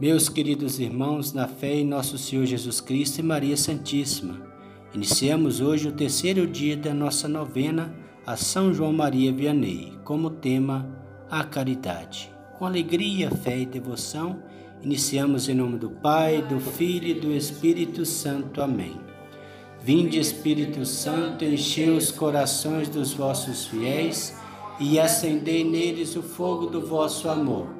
Meus queridos irmãos, na fé em nosso Senhor Jesus Cristo e Maria Santíssima, iniciamos hoje o terceiro dia da nossa novena a São João Maria Vianney, como tema a caridade. Com alegria, fé e devoção, iniciamos em nome do Pai, do Filho e do Espírito Santo. Amém. Vinde, Espírito Santo, enchei os corações dos vossos fiéis e acendei neles o fogo do vosso amor.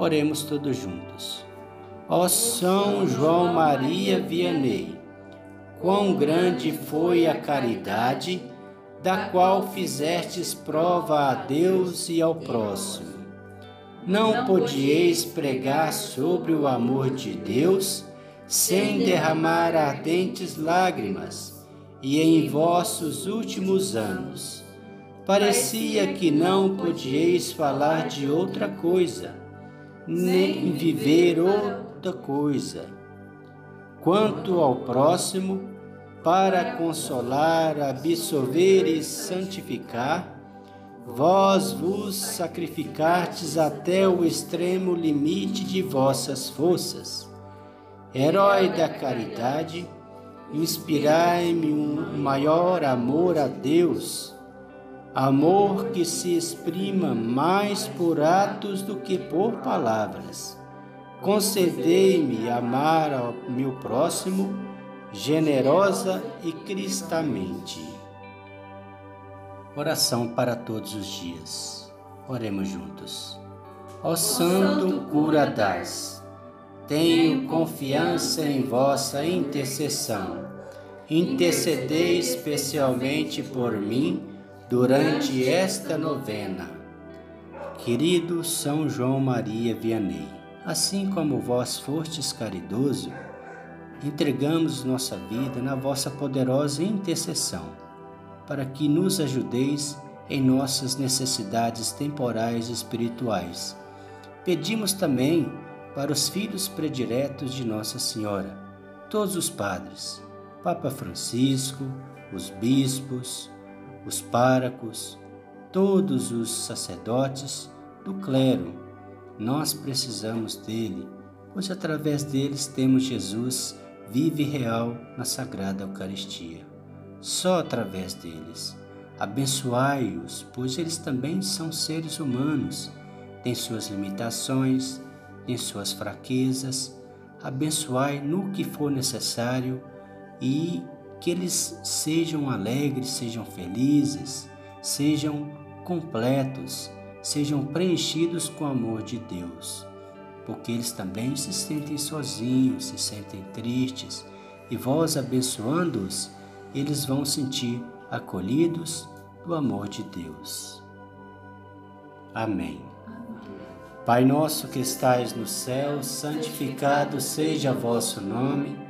Oremos todos juntos. Ó São João Maria Vianney, quão grande foi a caridade da qual fizestes prova a Deus e ao próximo. Não podieis pregar sobre o amor de Deus sem derramar ardentes lágrimas, e em vossos últimos anos. Parecia que não podieis falar de outra coisa nem viver outra coisa. Quanto ao próximo, para consolar, absolver e santificar, vós vos sacrificastes até o extremo limite de vossas forças. Herói da caridade, inspirai-me um maior amor a Deus Amor que se exprima mais por atos do que por palavras. Concedei-me amar ao meu próximo generosa e cristamente. Oração para todos os dias. Oremos juntos. Ó Santo cura das, tenho confiança em vossa intercessão. Intercedei especialmente por mim durante esta novena. Querido São João Maria Vianney, assim como vós fostes caridoso, entregamos nossa vida na vossa poderosa intercessão, para que nos ajudeis em nossas necessidades temporais e espirituais. Pedimos também para os filhos prediletos de Nossa Senhora, todos os padres, Papa Francisco, os bispos, os párocos, todos os sacerdotes do clero. Nós precisamos dele, pois através deles temos Jesus vive e real na Sagrada Eucaristia. Só através deles. Abençoai-os, pois eles também são seres humanos, têm suas limitações, têm suas fraquezas. Abençoai no que for necessário e que eles sejam alegres, sejam felizes, sejam completos, sejam preenchidos com o amor de Deus, porque eles também se sentem sozinhos, se sentem tristes, e vós abençoando-os, eles vão sentir acolhidos do amor de Deus. Amém. Pai nosso que estais no céu, santificado seja vosso nome.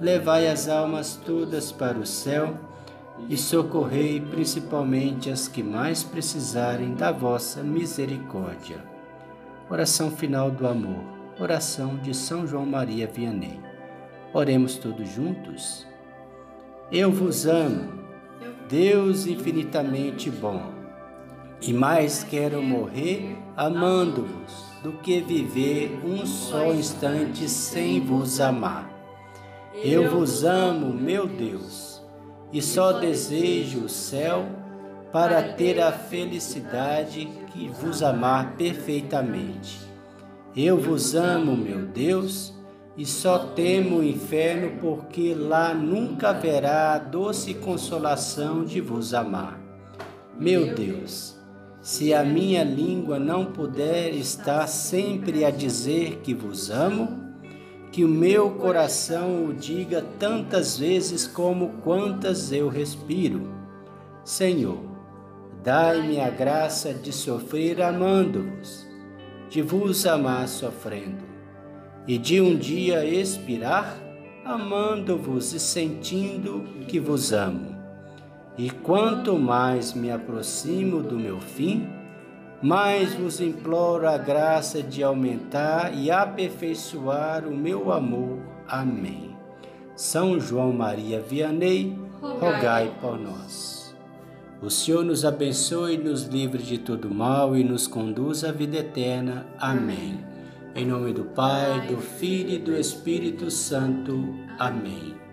levai as almas todas para o céu e socorrei principalmente as que mais precisarem da vossa misericórdia. Oração final do amor. Oração de São João Maria Vianney. Oremos todos juntos. Eu vos amo, Deus infinitamente bom, e mais quero morrer amando-vos do que viver um só instante sem vos amar. Eu vos amo, meu Deus, e só desejo o céu para ter a felicidade que vos amar perfeitamente. Eu vos amo, meu Deus, e só temo o inferno, porque lá nunca haverá a doce consolação de vos amar. Meu Deus, se a minha língua não puder estar sempre a dizer que vos amo, que o meu coração o diga tantas vezes como quantas eu respiro. Senhor, dai-me a graça de sofrer amando-vos de vos amar sofrendo, e de um dia expirar amando-vos e sentindo que vos amo. E quanto mais me aproximo do meu fim, mais vos imploro a graça de aumentar e aperfeiçoar o meu amor. Amém. São João Maria Vianney, rogai por nós. O Senhor nos abençoe, nos livre de todo mal e nos conduz à vida eterna. Amém. Em nome do Pai, do Filho e do Espírito Santo. Amém.